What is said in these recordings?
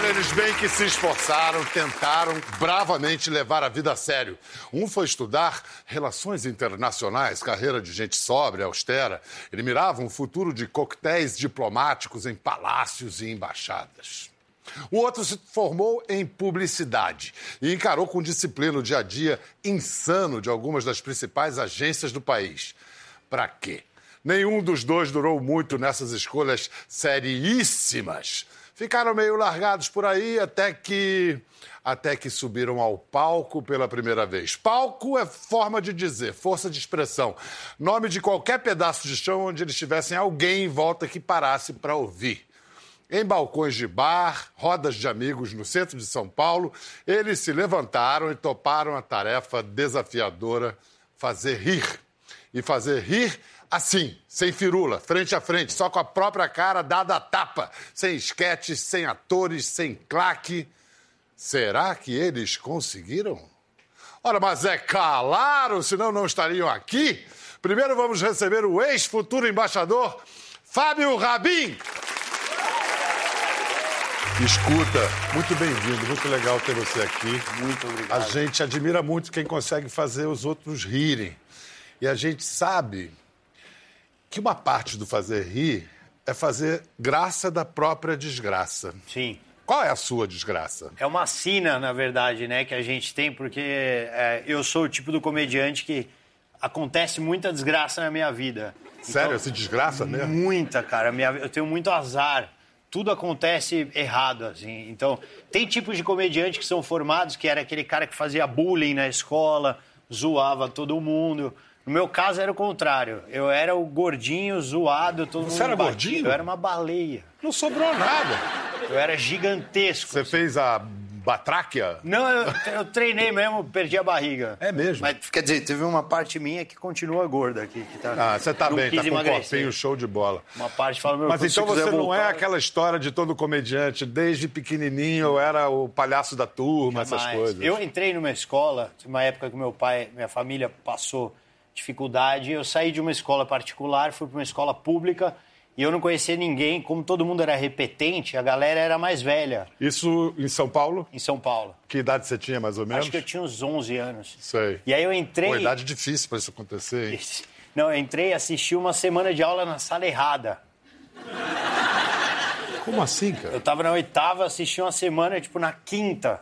Olha, eles bem que se esforçaram, tentaram bravamente levar a vida a sério. Um foi estudar relações internacionais, carreira de gente sóbria, austera. Ele mirava um futuro de coquetéis diplomáticos em palácios e embaixadas. O outro se formou em publicidade e encarou com disciplina o dia a dia insano de algumas das principais agências do país. Para quê? Nenhum dos dois durou muito nessas escolhas seríssimas. Ficaram meio largados por aí até que até que subiram ao palco pela primeira vez. Palco é forma de dizer, força de expressão, nome de qualquer pedaço de chão onde eles tivessem alguém em volta que parasse para ouvir. Em balcões de bar, rodas de amigos no centro de São Paulo, eles se levantaram e toparam a tarefa desafiadora fazer rir. E fazer rir assim, sem firula, frente a frente, só com a própria cara dada a tapa, sem esquetes, sem atores, sem claque. Será que eles conseguiram? Ora, mas é claro, senão não estariam aqui. Primeiro vamos receber o ex-futuro embaixador Fábio Rabin. Escuta, muito bem-vindo, muito legal ter você aqui. Muito obrigado. A gente admira muito quem consegue fazer os outros rirem. E a gente sabe que uma parte do fazer rir é fazer graça da própria desgraça. Sim. Qual é a sua desgraça? É uma sina, na verdade, né, que a gente tem, porque é, eu sou o tipo do comediante que acontece muita desgraça na minha vida. Sério, se desgraça mesmo? Muita, cara. Minha, eu tenho muito azar. Tudo acontece errado, assim. Então, tem tipos de comediante que são formados, que era aquele cara que fazia bullying na escola, zoava todo mundo. No meu caso era o contrário. Eu era o gordinho, zoado, todo Você mundo era batia. gordinho? Eu era uma baleia. Não sobrou nada. Eu era gigantesco. Você fez a batráquia? Não, eu, eu treinei mesmo, perdi a barriga. É mesmo? Mas, quer dizer, teve uma parte minha que continua gorda aqui. Que tá, Ah, você tá bem, tá com um emagrecer. corpinho show de bola. Uma parte fala, meu, Mas então você não é aquela história de todo comediante, desde pequenininho eu era o palhaço da turma, essas Mas coisas. Eu entrei numa escola, uma época que meu pai, minha família passou dificuldade, eu saí de uma escola particular, fui para uma escola pública e eu não conhecia ninguém, como todo mundo era repetente, a galera era mais velha Isso em São Paulo? em São Paulo. Que idade você tinha, mais ou menos? Acho que eu tinha uns 11 anos. Sei. E aí eu entrei... Pô, idade difícil pra isso acontecer, hein? Não, eu entrei e assisti uma semana de aula na sala errada. Como assim, cara? Eu tava na oitava, assisti uma semana, tipo, na quinta.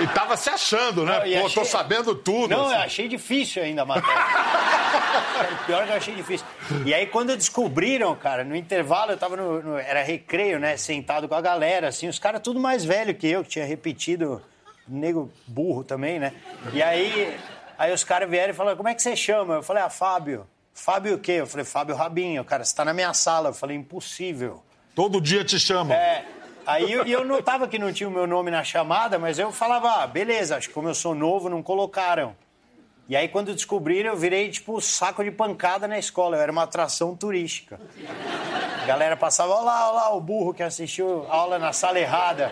E tava se achando, né? Não, Pô, achei- tô sabendo tudo. Não, assim. eu achei difícil ainda o Pior que eu achei difícil. E aí, quando descobriram, cara, no intervalo, eu tava no, no- Era recreio, né? Sentado com a galera, assim, os caras tudo mais velho que eu, que tinha repetido, nego burro também, né? E aí, aí os caras vieram e falaram, como é que você chama? Eu falei, ah, Fábio. Fábio o quê? Eu falei, Fábio Rabinho. Cara, você tá na minha sala. Eu falei, impossível. Todo dia te chamam. É. Aí eu, e eu notava que não tinha o meu nome na chamada, mas eu falava, ah, beleza, acho que como eu sou novo, não colocaram. E aí, quando descobriram, eu virei, tipo, saco de pancada na escola. Eu era uma atração turística. A galera passava, olha lá, olha lá, o burro que assistiu aula na sala errada.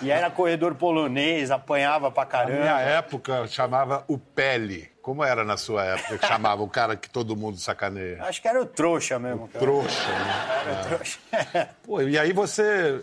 E era corredor polonês, apanhava pra Na caramba. minha época chamava o Pele. Como era na sua época que chamava o cara que todo mundo sacaneia? Acho que era o trouxa mesmo. cara. Trouxa, né? Era o trouxa. Pô, e aí você,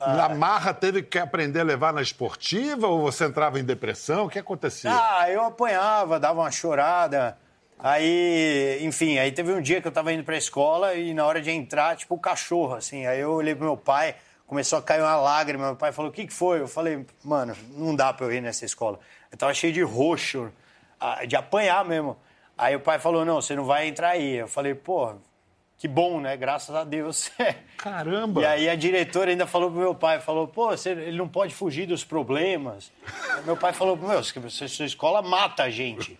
Ah. na marra, teve que aprender a levar na esportiva ou você entrava em depressão? O que acontecia? Ah, eu apanhava, dava uma chorada. Aí, enfim, aí teve um dia que eu tava indo pra escola e na hora de entrar, tipo, o cachorro, assim. Aí eu olhei pro meu pai, começou a cair uma lágrima. Meu pai falou: O que, que foi? Eu falei: Mano, não dá pra eu ir nessa escola. Eu tava cheio de roxo, ah, de apanhar mesmo. Aí o pai falou: Não, você não vai entrar aí. Eu falei: Pô, que bom, né? Graças a Deus. Caramba! E aí a diretora ainda falou pro meu pai, falou, pô, você- ele não pode fugir dos problemas. Meu pai falou, meu, sua escola mata a gente.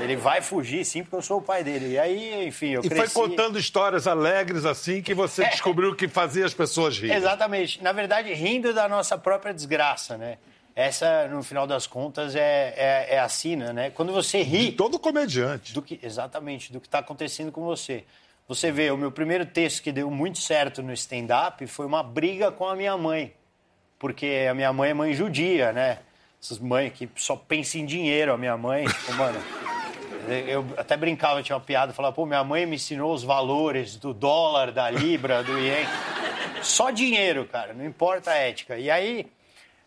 Ele vai fugir, sim, porque eu sou o pai dele. E aí, enfim, eu E foi cresci... contando histórias alegres assim que você descobriu que fazia as pessoas rirem. Exatamente. Na verdade, rindo da nossa própria desgraça, né? Essa, no final das contas, é, é, é a sina, né? Quando você ri... De todo comediante. do que exatamente do que está acontecendo com você. Você vê, o meu primeiro texto que deu muito certo no stand-up foi uma briga com a minha mãe, porque a minha mãe é mãe judia, né? Essas mães que só pensam em dinheiro, a minha mãe, tipo, mano. Eu até brincava, tinha uma piada, falava, pô, minha mãe me ensinou os valores do dólar, da libra, do ien. Só dinheiro, cara, não importa a ética. E aí,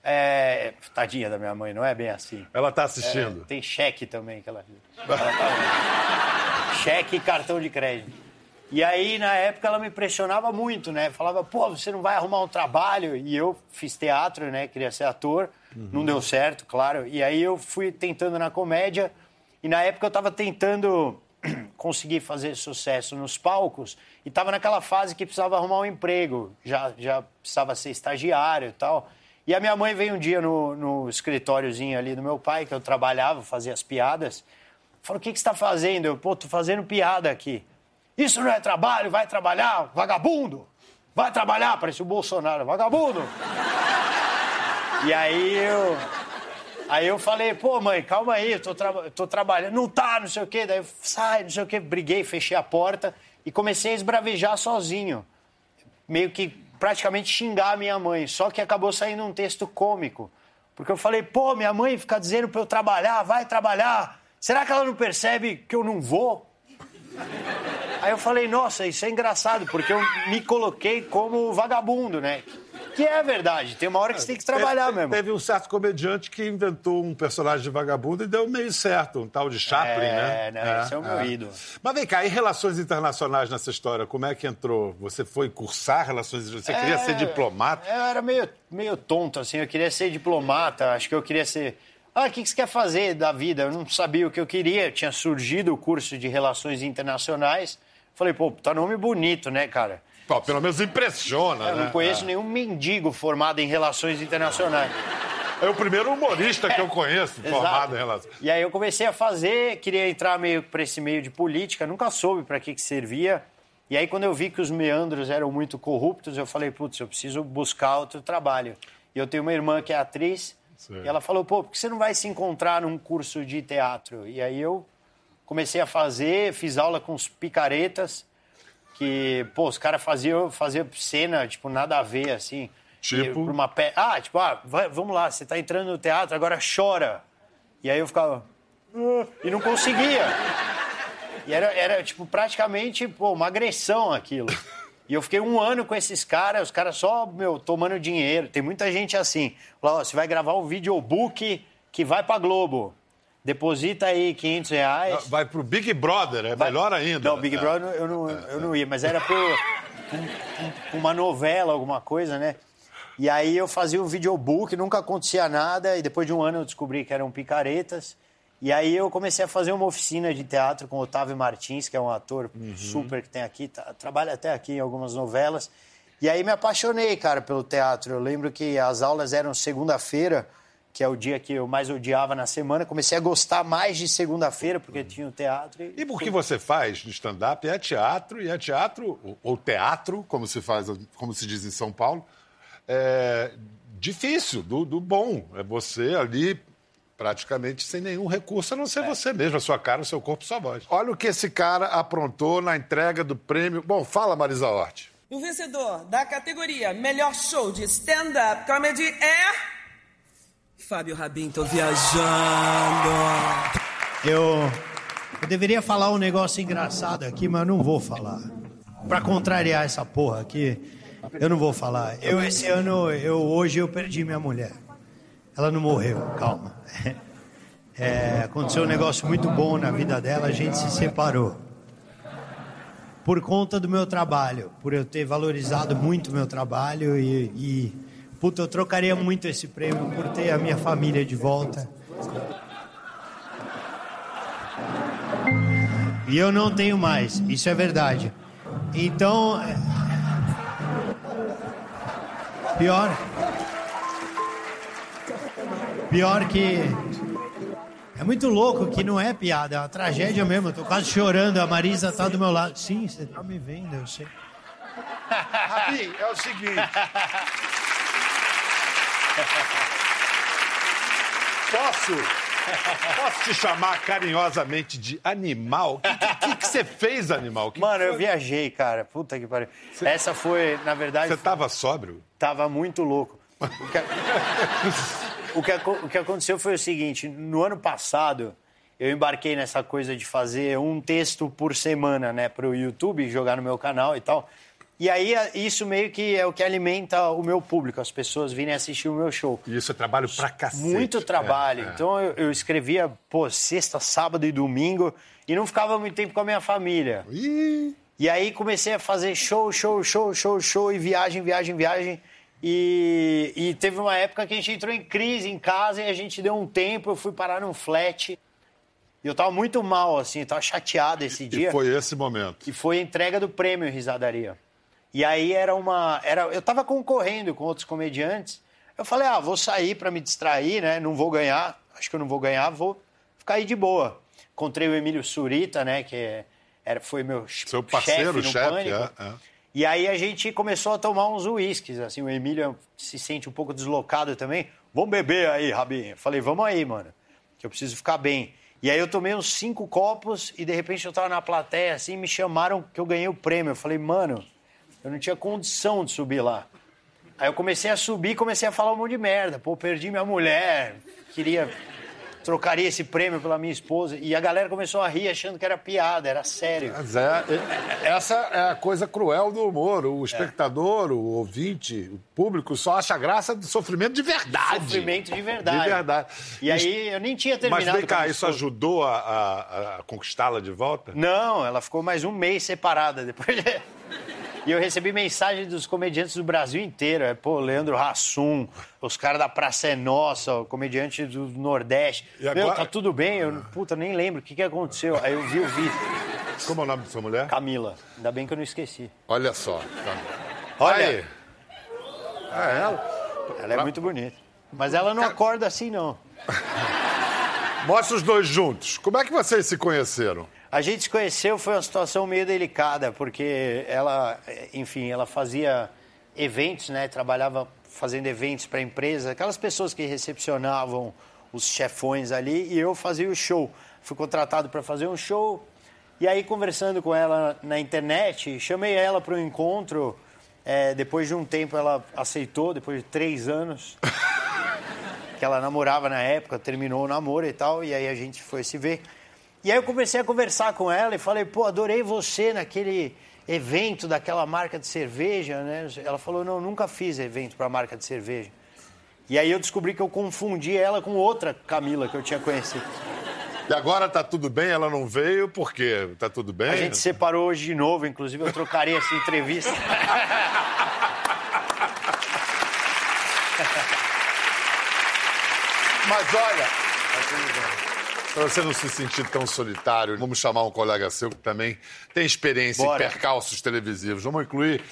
é... tadinha da minha mãe, não é bem assim. Ela tá assistindo. É, tem cheque também que ela, ela tá... cheque e cartão de crédito. E aí, na época, ela me pressionava muito, né? Falava, pô, você não vai arrumar um trabalho? E eu fiz teatro, né? Queria ser ator. Uhum. Não deu certo, claro. E aí eu fui tentando na comédia. E na época eu tava tentando conseguir fazer sucesso nos palcos e estava naquela fase que precisava arrumar um emprego, já, já precisava ser estagiário e tal. E a minha mãe veio um dia no, no escritóriozinho ali do meu pai, que eu trabalhava, fazia as piadas, falou, o que, que você está fazendo? Eu, pô, tô fazendo piada aqui. Isso não é trabalho, vai trabalhar, vagabundo! Vai trabalhar, parece o Bolsonaro, vagabundo! e aí eu Aí eu falei, pô, mãe, calma aí, tô, tra tô trabalhando. Não tá, não sei o quê. Daí eu sai, não sei o quê. Briguei, fechei a porta e comecei a esbravejar sozinho. Meio que praticamente xingar a minha mãe. Só que acabou saindo um texto cômico. Porque eu falei, pô, minha mãe fica dizendo pra eu trabalhar, vai trabalhar. Será que ela não percebe que eu não vou? Aí eu falei, nossa, isso é engraçado, porque eu me coloquei como vagabundo, né? Que é verdade, tem uma hora que você tem que trabalhar teve, mesmo. Teve um certo comediante que inventou um personagem de vagabundo e deu meio certo, um tal de Chaplin, é, né? Não, é, esse é o meu é. ídolo. Mas vem cá, e relações internacionais nessa história, como é que entrou? Você foi cursar relações Você é, queria ser diplomata? Eu era meio, meio tonto, assim, eu queria ser diplomata, acho que eu queria ser... Ah, o que você quer fazer da vida? Eu não sabia o que eu queria, tinha surgido o curso de relações internacionais. Falei, pô, tá nome bonito, né, cara? Pô, pelo menos impressiona, Eu né? não conheço é. nenhum mendigo formado em relações internacionais. É o primeiro humorista que eu conheço formado em relações. E aí eu comecei a fazer, queria entrar meio para esse meio de política, nunca soube para que, que servia. E aí quando eu vi que os meandros eram muito corruptos, eu falei, putz, eu preciso buscar outro trabalho. E eu tenho uma irmã que é atriz, Sim. e ela falou, pô, por que você não vai se encontrar num curso de teatro? E aí eu comecei a fazer, fiz aula com os picaretas, que, pô, os caras faziam, faziam cena, tipo, nada a ver, assim. Tipo? Por uma pe... Ah, tipo, ah, vai, vamos lá, você tá entrando no teatro, agora chora. E aí eu ficava... Ah", e não conseguia. E era, era, tipo, praticamente, pô, uma agressão aquilo. E eu fiquei um ano com esses caras, os caras só, meu, tomando dinheiro. Tem muita gente assim. Lá, ó, você vai gravar um videobook que vai pra Globo. Deposita aí 500 reais. Vai pro Big Brother, é vai... melhor ainda. Não, Big é. Brother eu não, eu não ia, mas era por uma novela, alguma coisa, né? E aí eu fazia um videobook, nunca acontecia nada, e depois de um ano eu descobri que eram picaretas. E aí eu comecei a fazer uma oficina de teatro com o Otávio Martins, que é um ator uhum. super que tem aqui, tá, trabalha até aqui em algumas novelas. E aí me apaixonei, cara, pelo teatro. Eu lembro que as aulas eram segunda-feira, que é o dia que eu mais odiava na semana. Comecei a gostar mais de segunda-feira, porque tinha o teatro. E, e que você faz no stand-up é teatro, e é teatro, ou teatro, como se faz, como se diz em São Paulo, é difícil, do, do bom. É você ali praticamente sem nenhum recurso, a não ser é. você mesmo, a sua cara, o seu corpo, a sua voz. Olha o que esse cara aprontou na entrega do prêmio. Bom, fala, Marisa Hort. O vencedor da categoria Melhor Show de Stand-Up Comedy é. Fábio Rabin, tô viajando. Eu, eu deveria falar um negócio engraçado aqui, mas não vou falar. Pra contrariar essa porra aqui, eu não vou falar. Eu, esse ano, eu, hoje, eu perdi minha mulher. Ela não morreu, calma. É, aconteceu um negócio muito bom na vida dela, a gente se separou. Por conta do meu trabalho, por eu ter valorizado muito meu trabalho e, e Puta, eu trocaria muito esse prêmio por ter a minha família de volta. E eu não tenho mais, isso é verdade. Então. Pior. Pior que. É muito louco que não é piada, é uma tragédia mesmo. Eu tô quase chorando, a Marisa tá do meu lado. Sim, você tá me vendo, eu sei. Rabi, é o seguinte. Posso? Posso te chamar carinhosamente de animal? O que, que, você fez, animal? Que Mano, eu viajei, cara. Puta que pariu. Cê... Essa foi, na verdade. Você tava sóbrio? Tava muito louco. O que... o, que, o que aconteceu foi o seguinte: no ano passado, eu embarquei nessa coisa de fazer um texto por semana, né, pro YouTube, jogar no meu canal e tal. E aí isso meio que é o que alimenta o meu público, as pessoas virem assistir o meu show. E isso é trabalho pra cacete. Muito trabalho. É, é. Então eu, eu escrevia, pô, sexta, sábado e domingo e não ficava muito tempo com a minha família. Ih, E aí comecei a fazer show, show, show, show, show e viagem, viagem, viagem. E, e teve uma época que a gente entrou em crise em casa e a gente deu um tempo, eu fui parar num flat. E eu tava muito mal, assim, eu tava chateado esse dia. e foi esse momento. E foi a entrega do prêmio Risadaria. E aí era uma. Era, eu tava concorrendo com outros comediantes. Eu falei, ah, vou sair para me distrair, né? Não vou ganhar. Acho que eu não vou ganhar, vou ficar aí de boa. Encontrei o Emílio Surita, né? Que era, foi meu Seu parceiro, chefe chefe, é, é. E aí a gente começou a tomar uns uísques, assim, o Emílio se sente um pouco deslocado também. Vamos beber aí, Rabinho. Falei, vamos aí, mano, que eu preciso ficar bem. E aí eu tomei uns cinco copos e de repente eu tava na plateia, assim, me chamaram que eu ganhei o prêmio. Eu falei, mano, eu não tinha condição de subir lá. Aí eu comecei a subir e comecei a falar um monte de merda. Pô, perdi minha mulher, queria... Trocaria esse prêmio pela minha esposa. E a galera começou a rir achando que era piada, era sério. Mas é, é- essa é a coisa cruel do humor. O espectador, o ouvinte, o público só acha graça do sofrimento de verdade. Sofrimento de verdade. De verdade. E aí eu nem tinha Mas terminado. vem cá, isso ajudou a, a- a conquistá-la de volta? Não, ela ficou mais um mês separada depois. E eu recebi mensagem dos comediantes do Brasil inteiro. É, pô, Leandro Hassum, os caras da Praça é Nossa, o comediante do Nordeste. E agora- Meu, tá tudo bem? Eu, puta, nem lembro o que, que aconteceu. Aí eu vi o vídeo. Como é o nome da sua mulher? Camila, ainda bem que eu não esqueci. Olha só. Olha, Aí. É ela. ela é muito bonita. Mas ela não acorda assim, não. Mostra os dois juntos. Como é que vocês se conheceram? A gente se conheceu, foi uma situação meio delicada, porque ela, enfim, ela fazia eventos, né? Trabalhava fazendo eventos para empresa, aquelas pessoas que recepcionavam os chefões ali, e eu fazia o show. Fui contratado para fazer um show, e aí conversando com ela na internet, chamei ela para um encontro. é, depois de um tempo ela aceitou, depois de três anos que ela namorava na época, terminou o namoro e tal, e aí a gente foi se ver. E aí eu comecei a conversar com ela e falei, pô, adorei você naquele evento daquela marca de cerveja, né? Ela falou, não, nunca fiz evento para marca de cerveja. E aí eu descobri que eu confundi ela com outra Camila que eu tinha conhecido. E agora tá tudo bem, ela não veio, por quê? Tá tudo bem? A gente se separou hoje de novo, inclusive eu trocaria essa entrevista. Mas olha, para você não se sentir tão solitário, vamos chamar um colega seu que também tem experiência Bora. em percalços televisivos. Vamos incluir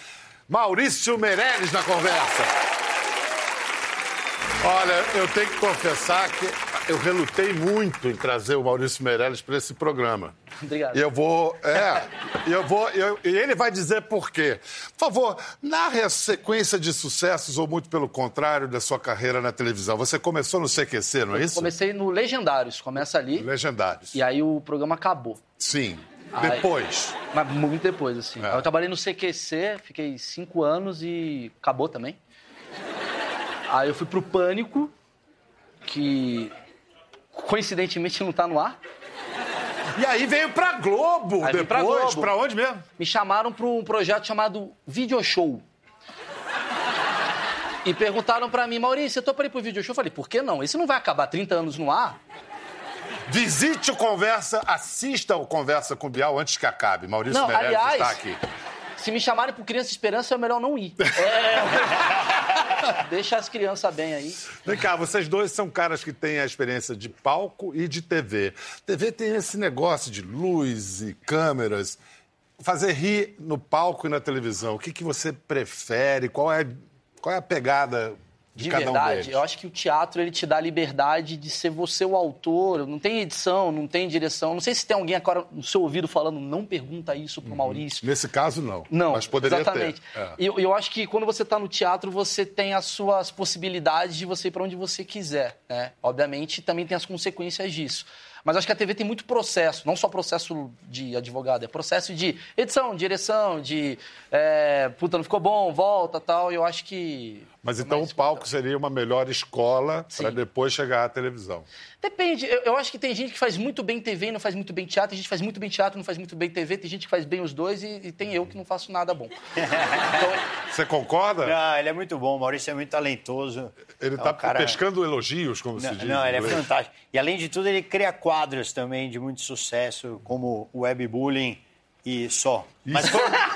Maurício Meirelles na conversa. Olha, eu tenho que confessar que eu relutei muito em trazer o Maurício Meirelles para esse programa. Obrigado. E eu vou. É. E eu vou. eu- e ele vai dizer por quê. Por favor, narre a sequência de sucessos, ou muito pelo contrário, da sua carreira na televisão. Você começou no CQC, não é isso? Comecei no Legendários, começa ali. Legendários. E aí o programa acabou. Sim. Depois. Mas muito depois, assim. É. Aí Eu trabalhei no CQC, fiquei cinco anos e acabou também. Aí eu fui pro Pânico, que coincidentemente não tá no ar. E aí veio pra Globo Aí depois. pra Globo. Pra onde mesmo? Me chamaram para um projeto chamado Video Show. E perguntaram pra mim, Maurício, eu tô pra ir pro Video Show? Eu falei, por que não? Esse não vai acabar 30 anos no ar? Visite o Conversa, assista o Conversa com o Bial antes que acabe. Maurício Não, Meirelles aliás, está aqui. Se me chamarem pro Criança Esperança, é melhor não ir. É... Deixa as crianças bem aí. Vem cá, vocês dois são caras que têm a experiência de palco e de TV. TV tem esse negócio de luz e câmeras. Fazer rir no palco e na televisão. O que, que você prefere? Qual é, qual é a pegada de, De um verdade, deles? eu acho que o teatro ele te dá a liberdade de ser você o autor. Não tem edição, não tem direção. Não sei se tem alguém agora no seu ouvido falando, não pergunta isso pro Maurício. Nesse caso, não. Não, Mas poderia exatamente. ter. É. E eu, eu acho que quando você está no teatro, você tem as suas possibilidades de você ir para onde você quiser. Né? Obviamente, também tem as consequências disso. Mas acho que a TV tem muito processo, não só processo de advogado, é processo de edição, direção, de é, puta, não ficou bom, volta tal. E eu acho que. Mas então o palco seria uma melhor escola para depois chegar à televisão. Depende. Eu, eu, acho que tem gente que faz muito bem TV e não faz muito bem teatro, tem gente que faz muito bem teatro e não faz muito bem TV, tem gente que faz bem os dois e, e tem eu que não faço nada bom. Então... Você concorda? Não, ele é muito bom, o Maurício é muito talentoso. Ele está é um cara... pescando elogios, como não, se diz. Não, ele é fantástico. E além de tudo, ele cria quadros também de muito sucesso, como o webbullying e só. Mas foi...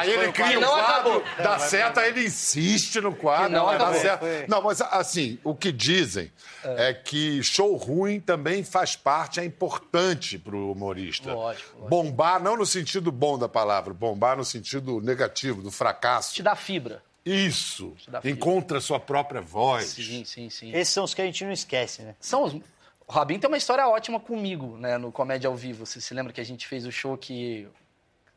Aí ele cria um quadro, acabou. dá certo, aí ele insiste no quadro, não, não dá certo. Não, mas assim, o que dizem é. é. que show ruim também faz parte, é importante para o humorista. Lógico, lógico. Bombar, não no sentido bom da palavra, bombar no sentido negativo, do fracasso. Te dá fibra. Isso. Encontra a sua própria voz. Sim, sim, sim. Esses são os que a gente não esquece, né? São os... O Rabin tem uma história ótima comigo, né, no Comédia ao Vivo. Você se lembra que a gente fez o show que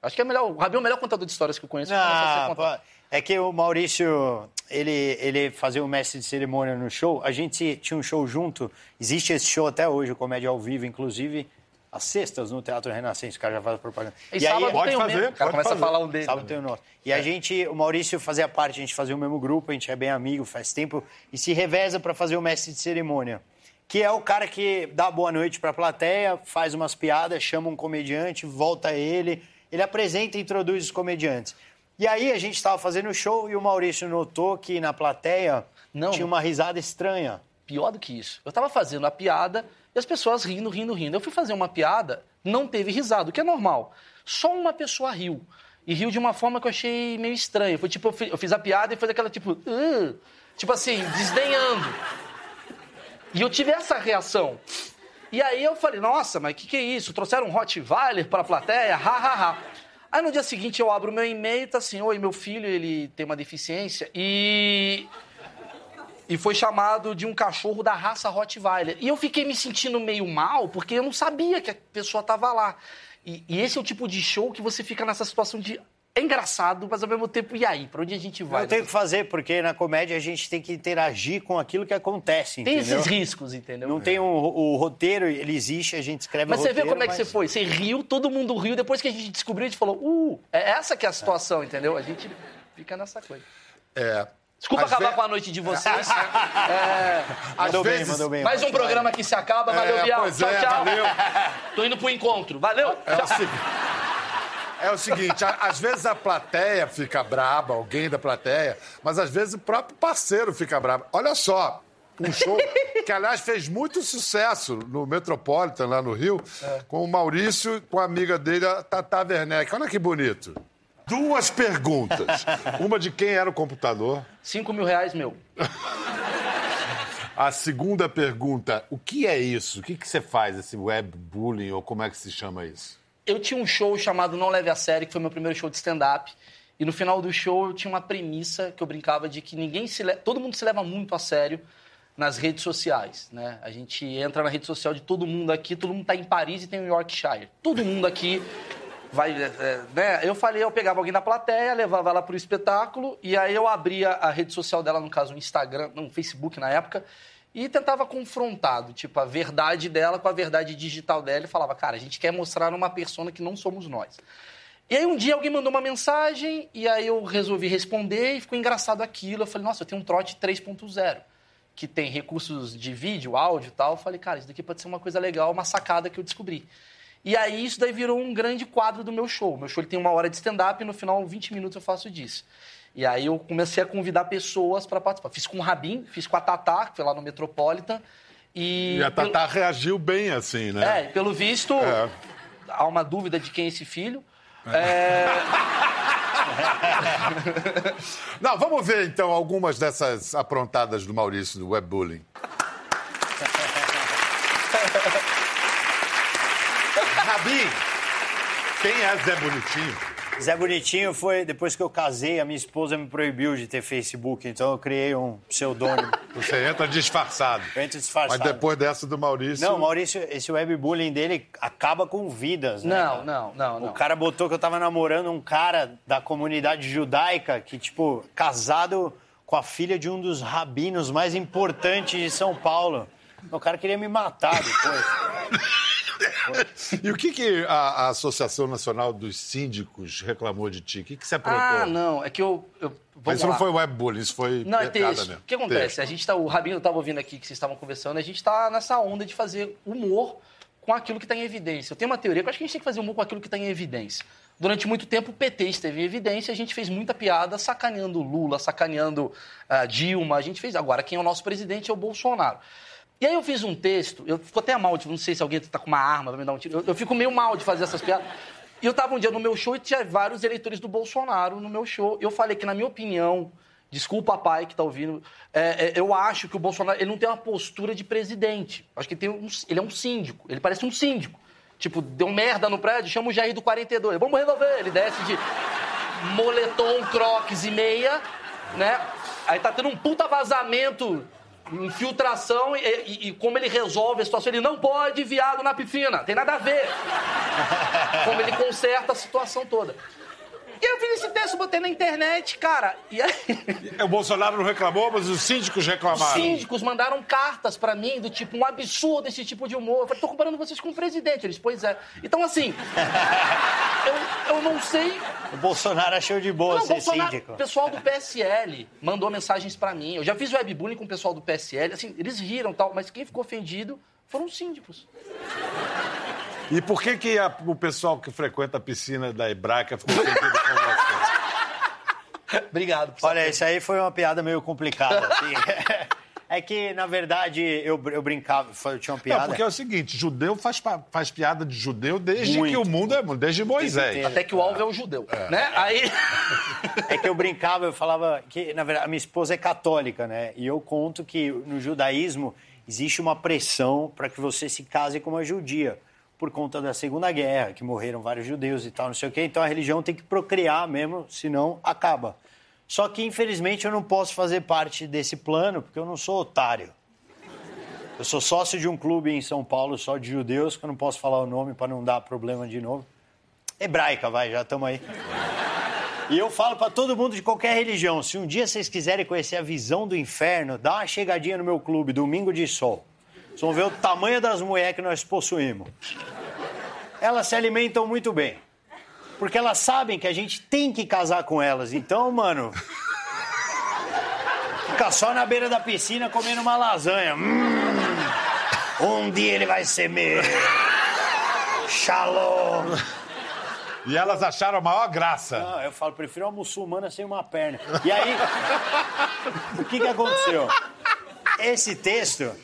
Acho que é melhor. O Rabi é o melhor contador de histórias que eu conheço. Ah, é que o Maurício, ele, ele fazia o mestre de cerimônia no show. A gente tinha um show junto. Existe esse show até hoje, o Comédia ao Vivo, inclusive. Às sextas no Teatro Renascença, o cara já faz propaganda. E, e aí, pode fazer, o cara começa fazer. a falar um dele. Sábado tem o nosso. E é. a gente, o Maurício fazia parte, a gente fazia o mesmo grupo, a gente é bem amigo, faz tempo, e se reveza para fazer o mestre de cerimônia. Que é o cara que dá boa noite para a plateia, faz umas piadas, chama um comediante, volta ele ele apresenta e introduz os comediantes. E aí a gente estava fazendo o show e o Maurício notou que na plateia Não. tinha uma risada estranha. Pior do que isso. Eu estava fazendo a piada e as pessoas rindo, rindo, rindo. Eu fui fazer uma piada, não teve risada, o que é normal. Só uma pessoa riu. E riu de uma forma que eu achei meio estranha. Foi tipo, eu fiz a piada e foi aquela tipo, uh, tipo assim, desdenhando. E eu tive essa reação. E aí eu falei, nossa, mas o que, que é isso? Trouxeram um Rottweiler para a plateia? Ha, ha, ha. Aí no dia seguinte eu abro meu e-mail e tá assim, oi, meu filho, ele tem uma deficiência e... E foi chamado de um cachorro da raça Rottweiler. E eu fiquei me sentindo meio mal, porque eu não sabia que a pessoa tava lá. E, e esse é o tipo de show que você fica nessa situação de é engraçado, mas ao mesmo tempo, e aí? Pra onde a gente vai? Não tem o que fazer, porque na comédia a gente tem que interagir com aquilo que acontece, Tem entendeu? esses riscos, entendeu? Não é. tem um, o roteiro, ele existe, a gente escreve mas o roteiro. Mas você vê como mas... é que você foi? Você riu, todo mundo riu, depois que a gente descobriu, a gente falou, uh, é essa que é a situação, é. entendeu? A gente fica nessa coisa. É... Desculpa Às acabar ve... com a noite de vocês. é... Mandou vezes... bem, mandou bem. Mais um programa que se acaba. Valeu, é, Bial. Tchau, é, tchau. Valeu. Tô indo pro encontro. Valeu. É tchau. É o seguinte, às vezes a plateia fica braba, alguém da plateia, mas às vezes o próprio parceiro fica brabo. Olha só, um show que, aliás, fez muito sucesso no Metropolitan, lá no Rio, é. com o Maurício e com a amiga dele, a Tata Werneck. Olha que bonito. Duas perguntas. Uma de quem era o computador. Cinco mil reais, meu. A segunda pergunta, o que é isso? O que, que você faz, esse webbullying, ou como é que se chama isso? Eu tinha um show chamado Não Leve a Sério, que foi meu primeiro show de stand-up. E no final do show eu tinha uma premissa que eu brincava de que ninguém se le... todo mundo se leva muito a sério nas redes sociais, né? A gente entra na rede social de todo mundo aqui, todo mundo está em Paris e tem o Yorkshire. Todo mundo aqui vai, é, é, né? Eu falei, eu pegava alguém da plateia, levava ela para o espetáculo e aí eu abria a rede social dela, no caso o Instagram, não, o Facebook na época, e tentava confrontado, tipo, a verdade dela com a verdade digital dela e falava, cara, a gente quer mostrar uma persona que não somos nós. E aí um dia alguém mandou uma mensagem e aí eu resolvi responder e ficou engraçado aquilo. Eu falei, nossa, eu tenho um trote 3.0 que tem recursos de vídeo, áudio e tal. Eu falei, cara, isso daqui pode ser uma coisa legal, uma sacada que eu descobri. E aí isso daí virou um grande quadro do meu show. Meu show ele tem uma hora de stand-up e no final, 20 minutos, eu faço disso. E aí eu comecei a convidar pessoas para participar. Fiz com o Rabin, fiz com a Tatá, que foi lá no Metropolitan. E, e a Tatá pelo... reagiu bem assim, né? É, pelo visto, é. há uma dúvida de quem é esse filho. É. É... Não, vamos ver então algumas dessas aprontadas do Maurício do webbullying. Rabin, quem é Zé Bonitinho? Zé Bonitinho foi, depois que eu casei, a minha esposa me proibiu de ter Facebook, então eu criei um pseudônimo. Você entra disfarçado. Eu entro disfarçado. Mas depois dessa do Maurício... Não, Maurício, esse webbullying dele acaba com vidas, né? Não, não, não, não. O cara botou que eu tava namorando um cara da comunidade judaica que, tipo, casado com a filha de um dos rabinos mais importantes de São Paulo. O cara queria me matar depois. E o que, que a, a Associação Nacional dos Síndicos reclamou de ti? O que, que você aprontou? Ah, não, é que eu. eu Mas vamos isso não lá. foi webbullying, isso foi Não, é texto. mesmo. O que acontece? Texto. A gente tá, o Rabino estava ouvindo aqui que vocês estavam conversando, a gente está nessa onda de fazer humor com aquilo que está em evidência. Eu tenho uma teoria que eu acho que a gente tem que fazer humor com aquilo que está em evidência. Durante muito tempo, o PT esteve em evidência, a gente fez muita piada sacaneando Lula, sacaneando ah, Dilma, a gente fez. Agora, quem é o nosso presidente é o Bolsonaro. E aí eu fiz um texto, eu fico até mal, tipo, não sei se alguém tá com uma arma, vai me dar um tiro. Eu, eu fico meio mal de fazer essas piadas. E eu tava um dia no meu show e tinha vários eleitores do Bolsonaro no meu show. Eu falei que, na minha opinião, desculpa, pai, que tá ouvindo, é, é, eu acho que o Bolsonaro ele não tem uma postura de presidente. Acho que ele, tem um, ele é um síndico. Ele parece um síndico. Tipo, deu merda no prédio, chama o Jair do 42. Vamos resolver. Ele desce de moletom, crocs e meia, né? Aí tá tendo um puta vazamento, infiltração, e, e- e como ele resolve a situação, ele não pode viado na piscina, tem nada a ver. Como ele conserta a situação toda. E eu fiz esse texto, botei na internet, cara, e aí... O Bolsonaro não reclamou, mas os síndicos Os reclamaram. síndicos mandaram cartas pra mim do tipo, um absurdo esse tipo de humor. Eu falei, tô comparando vocês com o presidente. Eles, pois é. Então, assim, eu, eu não sei O Bolsonaro achou de boa Não, ser Bolsonaro- síndico. O pessoal do PSL mandou mensagens pra mim. Eu já fiz webbullying com o pessoal do PSL. Assim, eles riram e tal, mas quem ficou ofendido foram os síndicos. E por que, que a- o pessoal que frequenta a piscina da Hebraica ficou ofendido? Obrigado. Olha, isso aí foi uma piada meio complicada. assim. É que, na verdade, eu, eu brincava, eu tinha uma piada. Não, porque é o seguinte, judeu faz, faz piada de judeu desde Muito. que o mundo é mundo, desde Moisés. Até que o alvo é o judeu, né? Aí... É que eu brincava, eu falava que, na verdade, a minha esposa é católica, né? E eu conto que no judaísmo existe uma pressão para que você se case com uma judia, por conta da Segunda Guerra, que morreram vários judeus e tal, não sei o quê. Então a religião tem que procriar mesmo, senão acaba. Só que, infelizmente, eu não posso fazer parte desse plano, porque eu não sou otário. Eu sou sócio de um clube em São Paulo só de judeus, que eu não posso falar o nome para não dar problema de novo. Hebraica, vai, já estamos aí. E eu falo para todo mundo de qualquer religião, se um dia vocês quiserem conhecer a visão do inferno, dá uma chegadinha no meu clube, domingo de sol. Vocês vão ver o tamanho das mulheres que nós possuímos. Elas se alimentam muito bem. Porque elas sabem que a gente tem que casar com elas. Então, mano. Fica só na beira da piscina comendo uma lasanha. Hum, um dia ele vai ser meu. Shalom. E elas acharam a maior graça. Não, eu falo, prefiro uma muçulmana sem uma perna. E aí, o que, que aconteceu? Esse texto,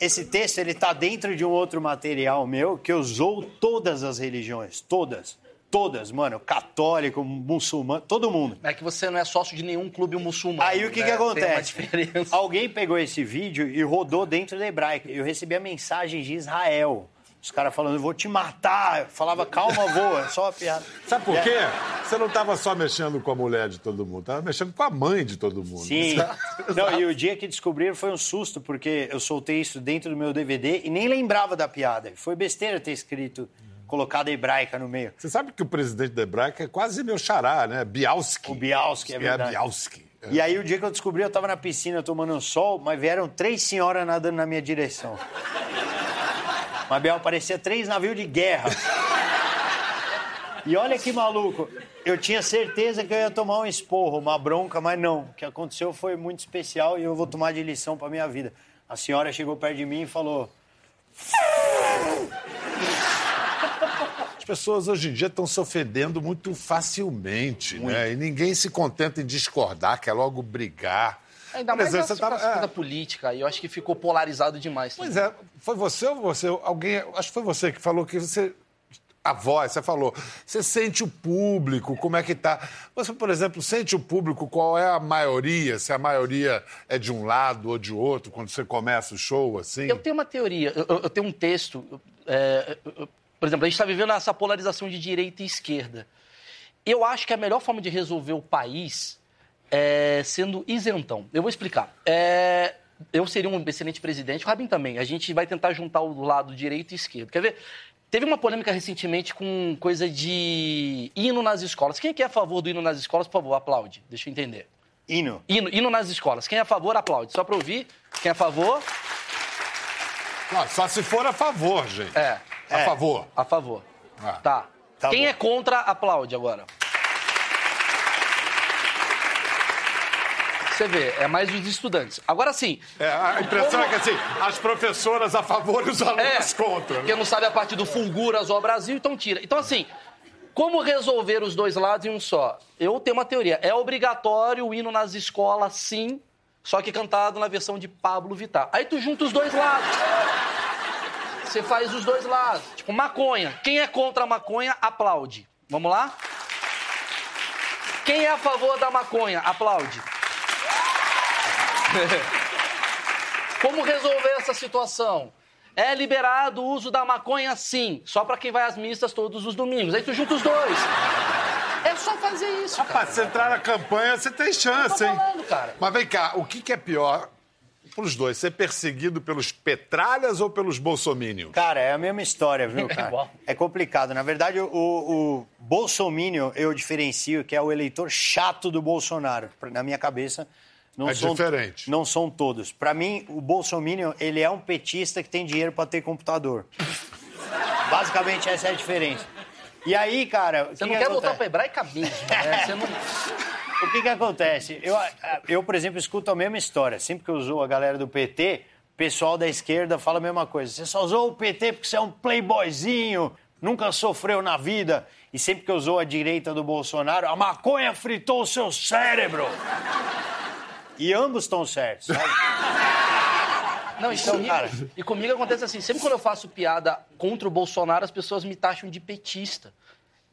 esse texto, ele tá dentro de um outro material meu que zoo todas as religiões, todas, todas, mano, católico, muçulmano, todo mundo. É que você não é sócio de nenhum clube muçulmano. Aí o que né? que acontece? Alguém pegou esse vídeo e rodou dentro da hebraica. Eu recebi a mensagem de Israel. Os caras falando, eu vou te matar. Eu falava, calma, vô, é só uma piada. Sabe por quê? Você não estava só mexendo com a mulher de todo mundo, estava mexendo com a mãe de todo mundo. Sim. Não, e o dia que descobriram foi um susto, porque eu soltei isso dentro do meu DVD e nem lembrava da piada. Foi besteira ter escrito, colocado a hebraica no meio. Você sabe que o presidente da Hebraica é quase meu xará, né? Bialski. O Bialski, é verdade. Bialski. E aí, o dia que eu descobri, eu tava na piscina tomando um sol, mas vieram três senhoras nadando na minha direção. Mabel, parecia três navios de guerra. E olha que maluco, eu tinha certeza que eu ia tomar um esporro, uma bronca, mas não. O que aconteceu foi muito especial e eu vou tomar de lição pra minha vida. A senhora chegou perto de mim e falou: As pessoas hoje em dia estão se ofendendo muito facilmente, né? E ninguém se contenta em discordar, quer logo brigar. Ainda mais exemplo, essa tava- é. política aí. Eu acho que ficou polarizado demais. Pois é, foi você ou você? Alguém, acho que foi você que falou que você. A voz, você falou, você sente o público, como é que tá. Você, por exemplo, sente o público, qual é a maioria, se a maioria é de um lado ou de outro, quando você começa o show, assim? Eu tenho uma teoria, eu, eu- tenho um texto. é, eu- por exemplo, a gente está vivendo essa polarização de direita e esquerda. Eu acho que a melhor forma de resolver o país é sendo isentão. Eu vou explicar. É, eu seria um excelente presidente, o Rabin também. A gente vai tentar juntar o lado direito e esquerdo. Quer ver? Teve uma polêmica recentemente com coisa de hino nas escolas. Quem é que é a favor do hino nas escolas, por favor, aplaude. Deixa eu entender. hino. Hino, hino nas escolas. Quem é a favor, aplaude. Só para ouvir. Quem é a favor? Não, só se for a favor, gente. É. A É. favor. A favor. Ah. Tá. Tá Quem bom. é contra, aplaude agora. Você vê, é mais os estudantes. Agora sim. É, a impressão é que assim, as professoras a favor e os É, alunos contra. Quem não sabe a parte do Fulguras ou Brasil, então tira. Então, assim, como resolver os dois lados em um só? Eu tenho uma teoria. É obrigatório o hino nas escolas, sim, só que cantado na versão de Pablo Vittar. Aí tu junta os dois lados. Você faz os dois lados. Tipo, maconha. Quem é contra a maconha, aplaude. Vamos lá? Quem é a favor da maconha, aplaude. Como resolver essa situação? É liberado o uso da maconha, sim, só pra quem vai às missas todos os domingos. Aí tu junta os dois. É só fazer isso, cara. Rapaz, se entrar na campanha, você tem Tô chance, hein? falando, cara. Mas vem cá, o que, que é pior pros dois? Ser perseguido pelos petralhas ou pelos bolsomínios? Cara, é a mesma história, viu, cara? É complicado. Na verdade, o, o bolsomínio eu diferencio que é o eleitor chato do Bolsonaro. Na minha cabeça, não É são, diferente. Não são todos. Pra mim, o bolsomínio, ele é um petista que tem dinheiro pra ter computador. Basicamente, essa é a diferença. E aí, cara... o Você que não que quer voltar acontece? pra hebraica mesmo, né? Você não... O que que acontece? Eu, eu, por exemplo, escuto a mesma história. Sempre que eu usou a galera do PT, o pessoal da esquerda fala a mesma coisa. Você só usou o PT porque você é um playboyzinho, nunca sofreu na vida. E sempre que eu usou a direita do Bolsonaro, a maconha fritou o seu cérebro. E ambos estão certos, sabe? Não, e comigo, cara. e comigo acontece assim, sempre quando eu faço piada contra o Bolsonaro, as pessoas me taxam de petista.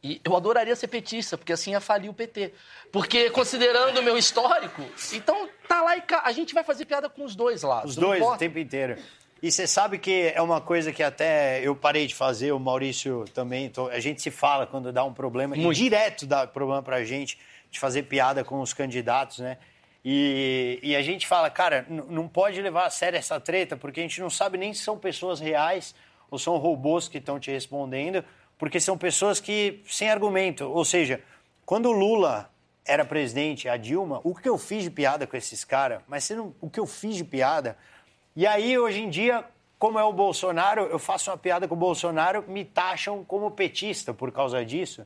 E eu adoraria ser petista, porque assim ia falir o PT. Porque, considerando o meu histórico, então tá lá e cá. A gente vai fazer piada com os dois lados. Os dois o importa. tempo inteiro. E você sabe que é uma coisa que até eu parei de fazer, o Maurício também. tô- a gente se fala quando dá um problema, Muito. direto dá problema pra gente, de fazer piada com os candidatos, né? E, e a gente fala, cara, não pode levar a sério essa treta, porque a gente não sabe nem se são pessoas reais ou são robôs que estão te respondendo, porque são pessoas que, sem argumento. Ou seja, quando o Lula era presidente, a Dilma, o que eu fiz de piada com esses caras, mas não, o que eu fiz de piada. E aí, hoje em dia, como é o Bolsonaro, eu faço uma piada com o Bolsonaro, me taxam como petista por causa disso.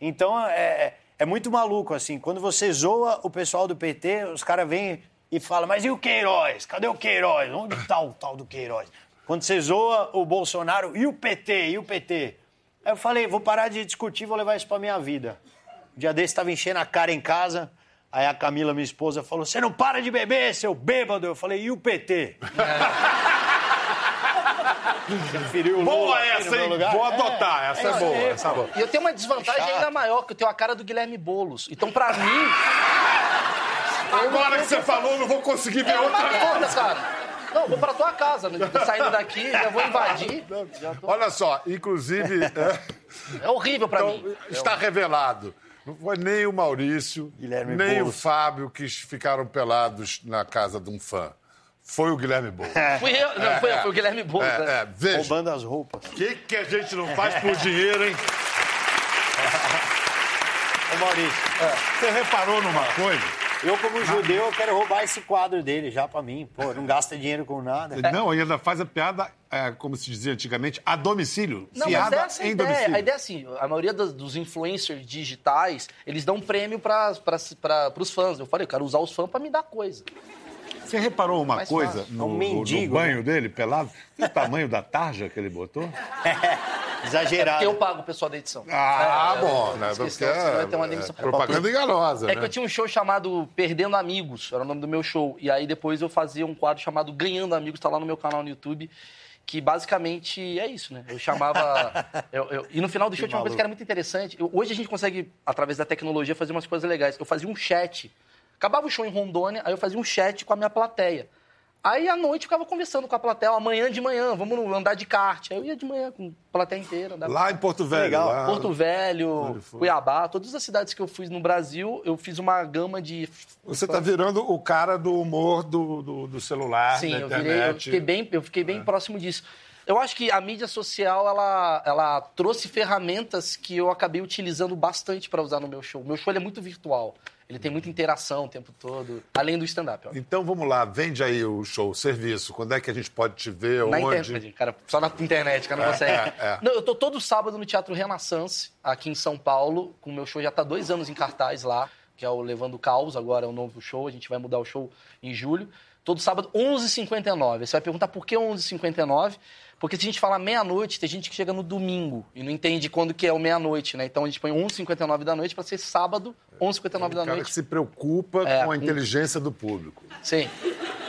Então, é, é muito maluco, assim. Quando você zoa o pessoal do PT, os caras vêm e falam, mas e o Queiroz? Cadê o Queiroz? Onde está o tal do Queiroz? Quando você zoa o Bolsonaro, e o PT? E o PT? Aí eu falei, vou parar de discutir, vou levar isso pra minha vida. Um dia desse, estava enchendo a cara em casa, aí a Camila, minha esposa, falou, você não para de beber, seu bêbado. Eu falei, e o PT? Preferiu Boa essa, hein? Vou adotar. Essa é, isso boa. aí, essa é boa. E eu tenho uma desvantagem Chato. ainda maior, que eu tenho a cara do Guilherme Boulos. Então, pra mim, Agora que você falou, eu não vou conseguir ver é uma outra merda, cara. Não, vou pra tua casa, né? saindo daqui, já vou invadir. Já tô- Olha só, inclusive, é, É horrível pra então, mim. está revelado. Não foi nem o Maurício, Guilherme nem Boulos. o Fábio que ficaram pelados na casa de um fã. Foi o Guilherme Boulos. Fui eu, não, foi, foi o Guilherme Boulos. né? É, é, veja, Roubando as roupas. o que, que a gente não faz por dinheiro, hein? Ô, Maurício, Você reparou numa coisa? eu como judeu, eu quero roubar esse quadro dele já pra mim. Pô, não gasta dinheiro com nada. Não, e ainda faz a piada, é, como se dizia antigamente, a domicílio. Não, mas piada é essa a em ideia. domicílio. A ideia é assim, a maioria dos, dos influencers digitais, eles dão prêmio para os fãs. Eu falei, eu quero usar os fãs para me dar coisa. Você reparou uma Mais coisa fácil. no, É um mendigo, no banho dele, pelado? O tamanho da tarja que ele botou? Exagerado. Porque eu pago o pessoal da edição. Ah, É, bom, eu né? Porque ter uma é, demissão. é propaganda enganosa, É né? que eu tinha um show chamado Perdendo Amigos, era o nome do meu show. E aí depois eu fazia um quadro chamado Ganhando Amigos, tá lá no meu canal no YouTube. Que basicamente é isso, né? Eu chamava. eu- eu- e no final do show tinha uma coisa que era muito interessante. Eu- hoje a gente consegue, através da tecnologia, fazer umas coisas legais. Eu fazia um chat. Acabava o show em Rondônia, aí eu fazia um chat com a minha plateia. Aí à noite eu ficava conversando com a plateia, ó, amanhã de manhã, vamos andar de kart. Aí eu ia de manhã com a plateia inteira. andava Lá em Porto Velho. Legal. lá- Porto Velho? Cuiabá, todas as cidades que eu fui no Brasil, eu fiz uma gama de. Você tá virando o cara do humor do, do, do celular, Sim, da eu internet. virei, eu fiquei bem, eu fiquei bem próximo disso. Eu acho que a mídia social ela, ela trouxe ferramentas que eu acabei utilizando bastante para usar no meu show. Meu show é muito virtual. Ele tem muita interação o tempo todo, além do stand-up. Então vamos lá, vende aí o show, o serviço. Quando é que a gente pode te ver? Na onde? internet, cara, só na internet, cara, não consegue. é, é. Não, eu tô todo sábado no Teatro Renaissance, aqui em São Paulo, com o meu show já tá dois anos em cartaz lá, que é o Levando Caos, agora é o novo show, a gente vai mudar o show em julho. Todo sábado, 11h59. Você vai perguntar por que 11h59? Porque se a gente falar meia-noite, tem gente que chega no domingo e não entende quando que é o meia-noite, né? Então a gente põe 11h59 da noite para ser sábado, 11h59 da O cara noite. que se preocupa É, com a um- inteligência do público. Sim.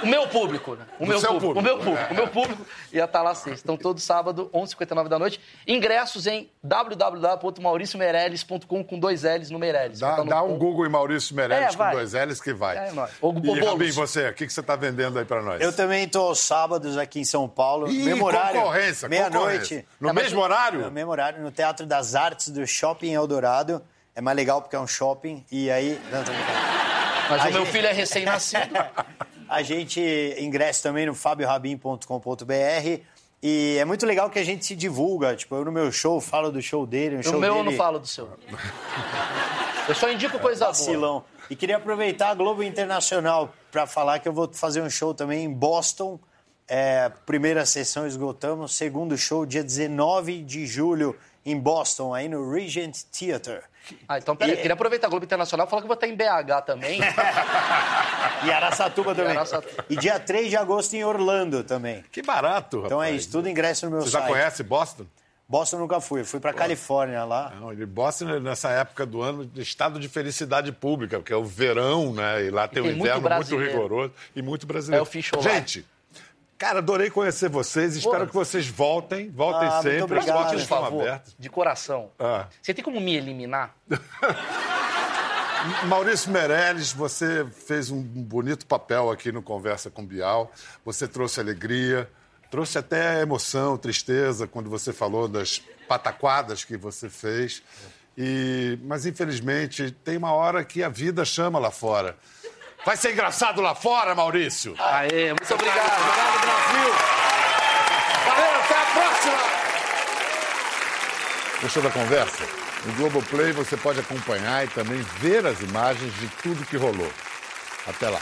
O meu público, né? O meu seu público, público, O meu público. é. O meu público ia estar lá sexta. Então, todo sábado, 11h59 da noite. Ingressos em www.mauriciomeirelles.com com dois L's no Meirelles. Dá, tá dá um Google em Maurício Meirelles É, com dois L's que vai. É, nóis. Ô, ô, e. Rabin, você, o que, que você está vendendo aí para nós? Eu também estou aos sábados aqui em São Paulo. Ih, mesmo horário. concorrência, Meia-noite. No É, mesmo horário? No mesmo horário, no Teatro das Artes do Shopping Eldorado. É mais legal porque é um shopping. E aí. Não, tô brincando. Mas A o meu gente- filho é recém-nascido. A gente ingressa também no fabiorabin.com.br. E é muito legal que a gente se divulga. Tipo, eu no meu show falo do show dele. No o show meu eu dele, não falo do seu. Eu só indico coisa boa. Vacilão. E queria aproveitar a Globo Internacional para falar que eu vou fazer um show também em Boston. É, primeira sessão esgotamos, segundo show dia 19 de julho em Boston, aí no Regent Theatre. Ah, então peraí, E- eu queria aproveitar a Globo Internacional e falar que eu vou estar em BH também. E Araçatuba também. Araçatuba. E dia 3 de agosto em Orlando também. Que barato, rapaz. Então é isso, tudo ingresso no meu Você site. já conhece Boston? Boston nunca fui, fui pra Califórnia lá. Não, ele Boston, nessa época do ano, de estado de felicidade pública, porque é o verão, né? E lá tem, tem um muito inverno muito, brasileiro. rigoroso e muito brasileiro. É o. Gente, cara, adorei conhecer vocês. Espero Pô. que vocês voltem. Voltem Ah, muito sempre. As obrigado. portas Por estão favor, abertas. de coração. Ah. Você tem como me eliminar? Maurício Meirelles, você fez um bonito papel aqui no Conversa com Bial. Você trouxe alegria, trouxe até emoção, tristeza, quando você falou das pataquadas que você fez. E, mas, infelizmente, tem uma hora que a vida chama lá fora. Vai ser engraçado lá fora, Maurício? Aê, muito obrigado. Obrigado, Brasil! Valeu, até a próxima! Gostou da conversa? No Globoplay você pode acompanhar e também ver as imagens de tudo que rolou. Até lá.